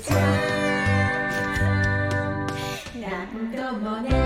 time. 난또 뭐냐?